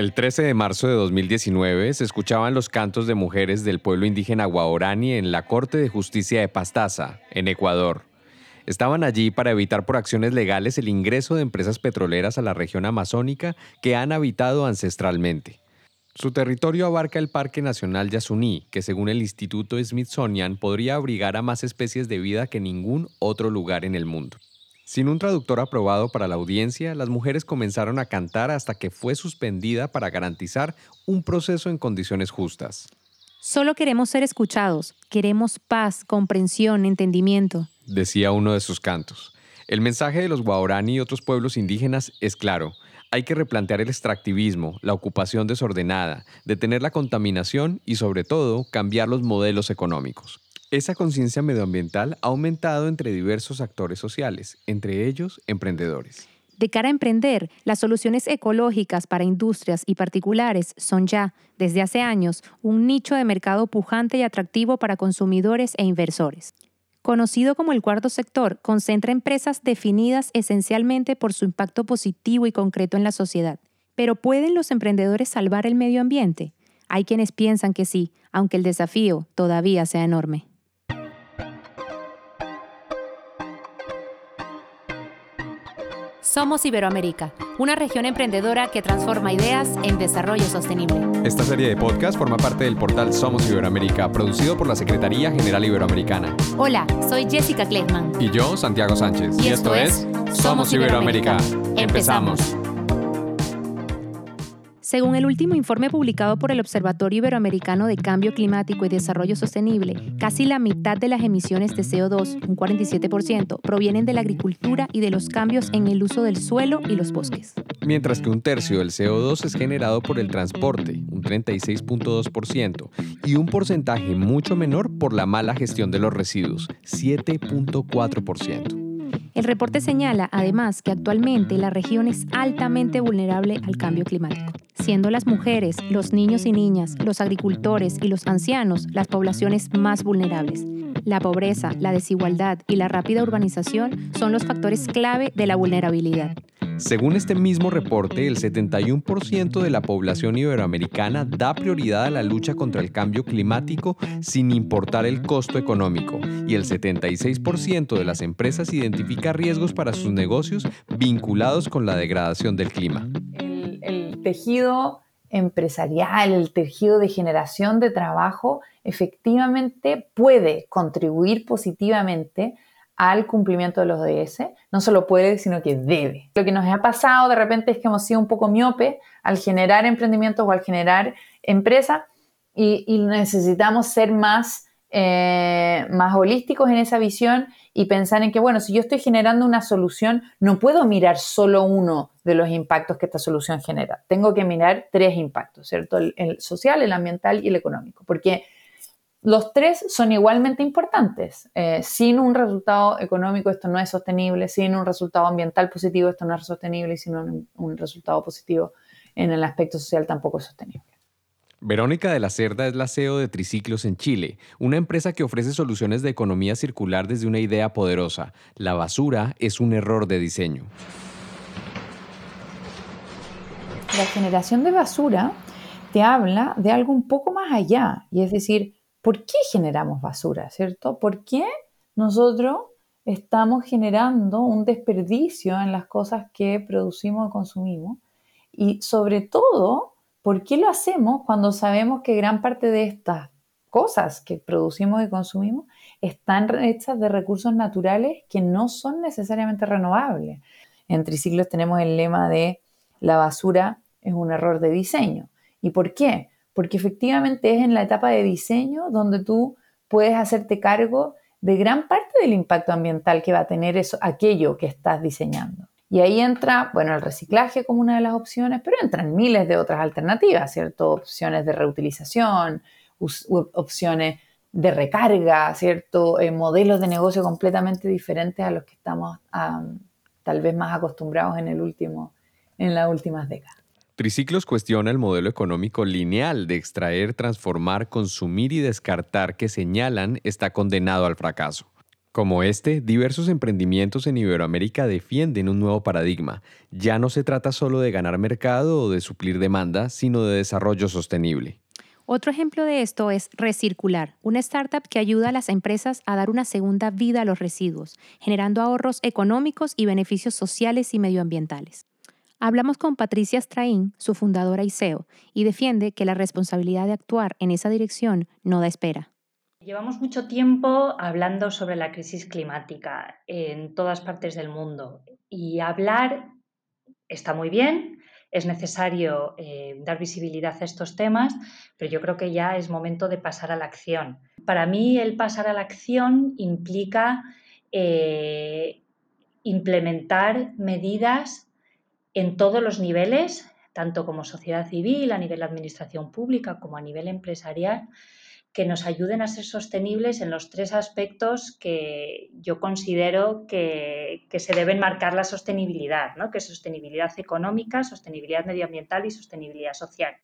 El 13 de marzo de 2019 se escuchaban los cantos de mujeres del pueblo indígena Guaorani en la Corte de Justicia de Pastaza, en Ecuador. Estaban allí para evitar por acciones legales el ingreso de empresas petroleras a la región amazónica que han habitado ancestralmente. Su territorio abarca el Parque Nacional Yasuní, que según el Instituto Smithsonian podría abrigar a más especies de vida que ningún otro lugar en el mundo. Sin un traductor aprobado para la audiencia, las mujeres comenzaron a cantar hasta que fue suspendida para garantizar un proceso en condiciones justas. Solo queremos ser escuchados, queremos paz, comprensión, entendimiento, decía uno de sus cantos. El mensaje de los Guaorani y otros pueblos indígenas es claro. Hay que replantear el extractivismo, la ocupación desordenada, detener la contaminación y sobre todo cambiar los modelos económicos. Esa conciencia medioambiental ha aumentado entre diversos actores sociales, entre ellos emprendedores. De cara a emprender, las soluciones ecológicas para industrias y particulares son ya, desde hace años, un nicho de mercado pujante y atractivo para consumidores e inversores. Conocido como el cuarto sector, concentra empresas definidas esencialmente por su impacto positivo y concreto en la sociedad. Pero ¿pueden los emprendedores salvar el medio ambiente? Hay quienes piensan que sí, aunque el desafío todavía sea enorme. Somos Iberoamérica, una región emprendedora que transforma ideas en desarrollo sostenible. Esta serie de podcast forma parte del portal Somos Iberoamérica, producido por la Secretaría General Iberoamericana. Hola, soy Jessica Kleckman. Y yo, Santiago Sánchez. Y, esto, es Somos Iberoamérica. Empezamos. Según el último informe publicado por el Observatorio Iberoamericano de Cambio Climático y Desarrollo Sostenible, casi la mitad de las emisiones de CO2, un 47%, provienen de la agricultura y de los cambios en el uso del suelo y los bosques. Mientras que un tercio del CO2 es generado por el transporte, un 36.2%, y un porcentaje mucho menor por la mala gestión de los residuos, 7.4%. El reporte señala, además, que actualmente la región es altamente vulnerable al cambio climático, siendo las mujeres, los niños y niñas, los agricultores y los ancianos las poblaciones más vulnerables. La pobreza, la desigualdad y la rápida urbanización son los factores clave de la vulnerabilidad. Según este mismo reporte, el 71% de la población iberoamericana da prioridad a la lucha contra el cambio climático sin importar el costo económico y el 76% de las empresas identifica riesgos para sus negocios vinculados con la degradación del clima. El, tejido empresarial, el tejido de generación de trabajo, efectivamente puede contribuir positivamente al cumplimiento de los ODS. No solo puede, sino que debe. Lo que nos ha pasado de repente es que hemos sido un poco miope al generar emprendimientos o al generar empresas y, necesitamos ser más, eh, más holísticos en esa visión y pensar en que, bueno, si yo estoy generando una solución, no puedo mirar solo uno de los impactos que esta solución genera. Tengo que mirar tres impactos, ¿cierto? el social, el ambiental y el económico. Porque los tres son igualmente importantes. Eh, sin un resultado económico esto no es sostenible, sin un resultado ambiental positivo esto no es sostenible y sin un, resultado positivo en el aspecto social tampoco es sostenible. Verónica de la Cerda es la CEO de Triciclos en Chile, una empresa que ofrece soluciones de economía circular desde una idea poderosa. La basura es un error de diseño. La generación de basura te habla de algo un poco más allá, y es decir, ¿por qué generamos basura, cierto? ¿Por qué nosotros estamos generando un desperdicio en las cosas que producimos y consumimos? Y sobre todo, ¿por qué lo hacemos cuando sabemos que gran parte de estas cosas que producimos y consumimos están hechas de recursos naturales que no son necesariamente renovables? En Triciclos tenemos el lema de la basura es un error de diseño. ¿Y por qué? Porque efectivamente es en la etapa de diseño donde tú puedes hacerte cargo de gran parte del impacto ambiental que va a tener eso, aquello que estás diseñando. Y ahí entra, bueno, el reciclaje como una de las opciones, pero entran miles de otras alternativas, ¿cierto? Opciones de reutilización, opciones de recarga, ¿cierto? Eh, modelos de negocio completamente diferentes a los que estamos tal vez más acostumbrados en, el último, en las últimas décadas. Triciclos cuestiona el modelo económico lineal de extraer, transformar, consumir y descartar que señalan está condenado al fracaso. Como este, diversos emprendimientos en Iberoamérica defienden un nuevo paradigma. Ya no se trata solo de ganar mercado o de suplir demanda, sino de desarrollo sostenible. Otro ejemplo de esto es Recircular, una startup que ayuda a las empresas a dar una segunda vida a los residuos, generando ahorros económicos y beneficios sociales y medioambientales. Hablamos con Patricia Strain, su fundadora y CEO, y defiende que la responsabilidad de actuar en esa dirección no da espera. Llevamos mucho tiempo hablando sobre la crisis climática en todas partes del mundo y hablar está muy bien, es necesario eh, dar visibilidad a estos temas, pero yo creo que ya es momento de pasar a la acción. Para mí el pasar a la acción implica eh, implementar medidas en todos los niveles, tanto como sociedad civil, a nivel de administración pública como a nivel empresarial, que nos ayuden a ser sostenibles en los tres aspectos que yo considero que, se deben marcar la sostenibilidad, ¿no? que es sostenibilidad económica, sostenibilidad medioambiental y sostenibilidad social.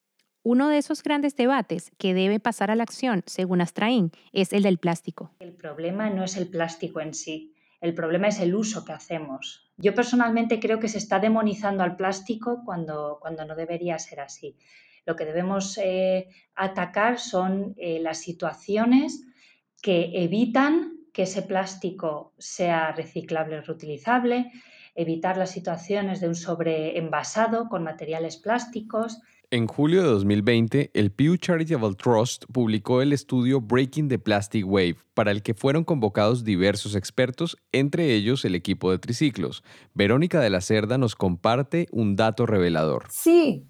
Uno de esos grandes debates que debe pasar a la acción, según Astraín, es el del plástico. El problema no es el plástico en sí, el problema es el uso que hacemos. Yo personalmente creo que se está demonizando al plástico cuando, cuando no debería ser así. Lo que debemos eh, atacar son eh, las situaciones que evitan que ese plástico sea reciclable o reutilizable, evitar las situaciones de un sobreenvasado con materiales plásticos. En julio de 2020, el Pew Charitable Trust publicó el estudio Breaking the Plastic Wave, para el que fueron convocados diversos expertos, entre ellos el equipo de triciclos. Verónica de la Cerda nos comparte un dato revelador. Sí,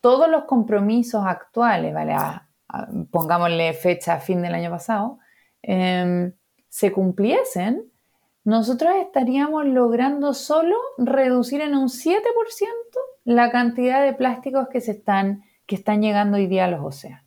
todos los compromisos actuales, ¿vale? pongámosle fecha a fin del año pasado, em, se cumpliesen, nosotros estaríamos logrando solo reducir en un 7% la cantidad de plásticos que, se están, que están llegando hoy día a los océanos.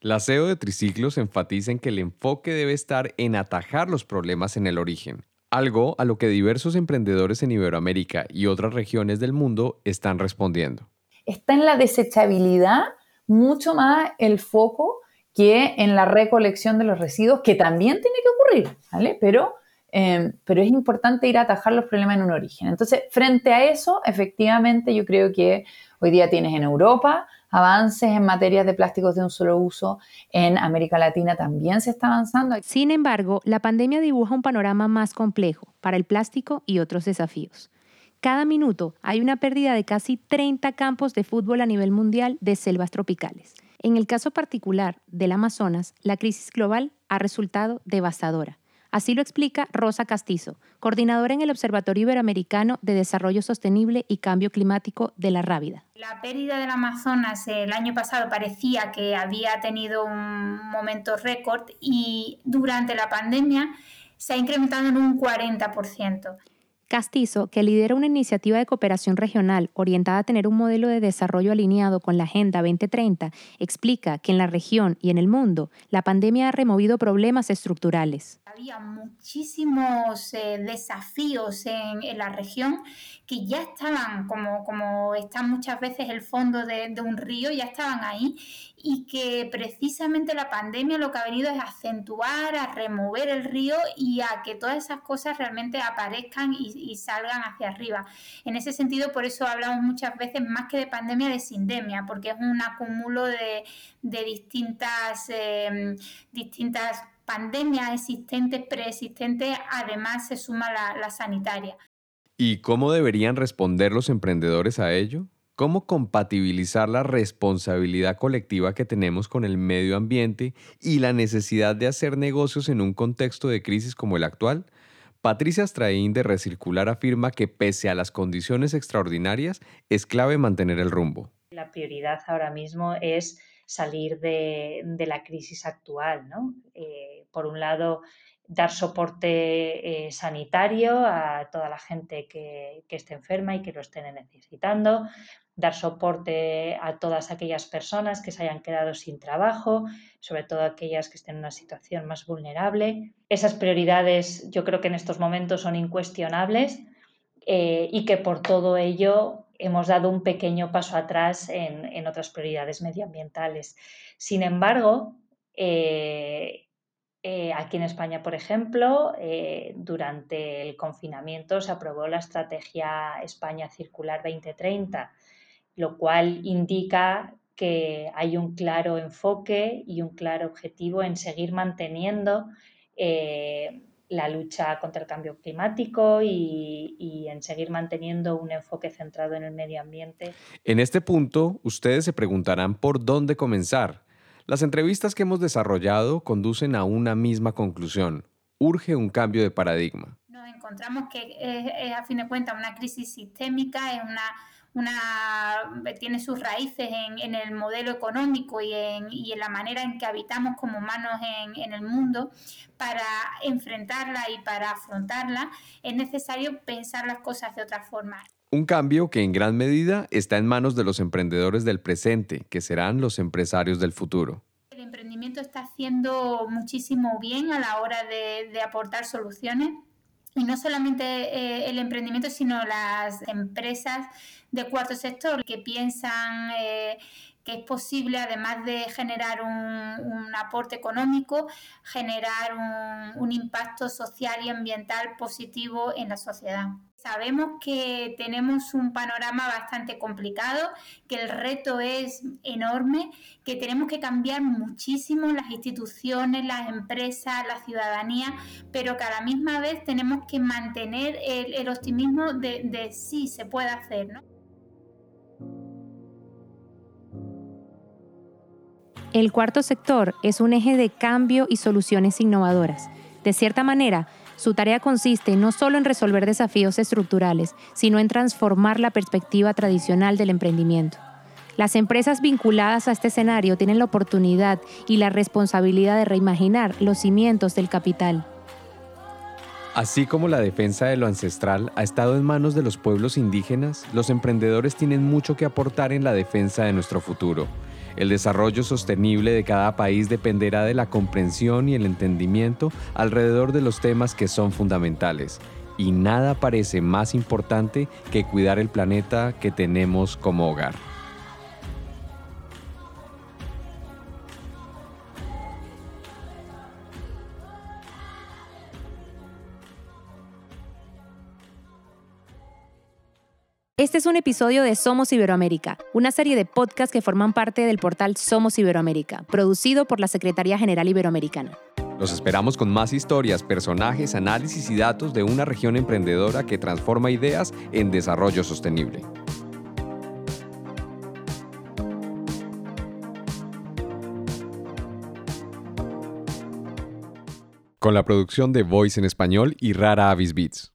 La CEO de Triciclos enfatiza en que el enfoque debe estar en atajar los problemas en el origen, algo a lo que diversos emprendedores en Iberoamérica y otras regiones del mundo están respondiendo está en la desechabilidad mucho más el foco que en la recolección de los residuos, que también tiene que ocurrir, ¿vale? Pero, em, pero es importante ir a atajar los problemas en un origen. Entonces, frente a eso, efectivamente, yo creo que hoy día tienes en Europa avances en materias de plásticos de un solo uso, en América Latina también se está avanzando. Sin embargo, la pandemia dibuja un panorama más complejo para el plástico y otros desafíos. Cada minuto hay una pérdida de casi 30 campos de fútbol a nivel mundial de selvas tropicales. En el caso particular del Amazonas, la crisis global ha resultado devastadora. Así lo explica Rosa Castizo, coordinadora en el Observatorio Iberoamericano de Desarrollo Sostenible y Cambio Climático de la Rábida. La pérdida del Amazonas el año pasado parecía que había tenido un momento récord y durante la pandemia se ha incrementado en un 40%. Castizo, que lidera una iniciativa de cooperación regional orientada a tener un modelo de desarrollo alineado con la Agenda 2030, explica que en la región y en el mundo la pandemia ha removido problemas estructurales. Muchísimos eh, desafíos en, la región que ya estaban, como, como está muchas veces el fondo de, de un río, ya estaban ahí y que precisamente la pandemia lo que ha venido es acentuar, a remover el río y a que todas esas cosas realmente aparezcan y, salgan hacia arriba. En ese sentido, por eso hablamos muchas veces más que de pandemia, de sindemia, porque es un acúmulo de, distintas, em, distintas pandemias existentes, preexistentes, además se suma la, la sanitaria. ¿Y cómo deberían responder los emprendedores a ello? cómo compatibilizar la responsabilidad colectiva que tenemos con el medio ambiente y la necesidad de hacer negocios en un contexto de crisis como el actual? Patricia Straín de Recircular afirma que pese a las condiciones extraordinarias, es clave mantener el rumbo. La prioridad ahora mismo es salir de, la crisis actual. Eh, por un lado, dar soporte eh, sanitario a toda la gente que, que, esté enferma y que lo estén necesitando, dar soporte a todas aquellas personas que se hayan quedado sin trabajo, sobre todo aquellas que estén en una situación más vulnerable. Esas prioridades yo creo que en estos momentos son incuestionables eh, y que por todo ello hemos dado un pequeño paso atrás en, otras prioridades medioambientales. Sin embargo, eh, Eh, aquí en España, por ejemplo, eh, durante el confinamiento se aprobó la estrategia España Circular 2030, lo cual indica que hay un claro enfoque y un claro objetivo en seguir manteniendo eh, la lucha contra el cambio climático y, y, en seguir manteniendo un enfoque centrado en el medio ambiente. En este punto, ustedes se preguntarán por dónde comenzar. Las entrevistas que hemos desarrollado conducen a una misma conclusión. Urge un cambio de paradigma. Nos encontramos que es, a fin de cuentas una crisis sistémica, es una una, tiene sus raíces en, el modelo económico y en, y en, la manera en que habitamos como humanos en, en, el mundo, para enfrentarla y para afrontarla es necesario pensar las cosas de otra forma. Un cambio que en gran medida está en manos de los emprendedores del presente, que serán los empresarios del futuro. El emprendimiento está haciendo muchísimo bien a la hora de, de aportar soluciones y no solamente eh, el emprendimiento, sino las empresas de cuarto sector que piensan eh, que es posible, además de generar un, aporte económico, generar un, impacto social y ambiental positivo en la sociedad. Sabemos que tenemos un panorama bastante complicado, que el reto es enorme, que tenemos que cambiar muchísimo las instituciones, las empresas, la ciudadanía, pero que a la misma vez tenemos que mantener el, optimismo de, de sí se puede hacer. ¿no? El cuarto sector es un eje de cambio y soluciones innovadoras. De cierta manera, su tarea consiste no solo en resolver desafíos estructurales, sino en transformar la perspectiva tradicional del emprendimiento. Las empresas vinculadas a este escenario tienen la oportunidad y la responsabilidad de reimaginar los cimientos del capital. Así como la defensa de lo ancestral ha estado en manos de los pueblos indígenas, los emprendedores tienen mucho que aportar en la defensa de nuestro futuro. El desarrollo sostenible de cada país dependerá de la comprensión y el entendimiento alrededor de los temas que son fundamentales. Y nada parece más importante que cuidar el planeta que tenemos como hogar. Es un episodio de Somos Iberoamérica, una serie de podcasts que forman parte del portal Somos Iberoamérica, producido por la Secretaría General Iberoamericana. Los esperamos con más historias, personajes, análisis y datos de una región emprendedora que transforma ideas en desarrollo sostenible. Con la producción de Voice en español y Rara Avis Beats.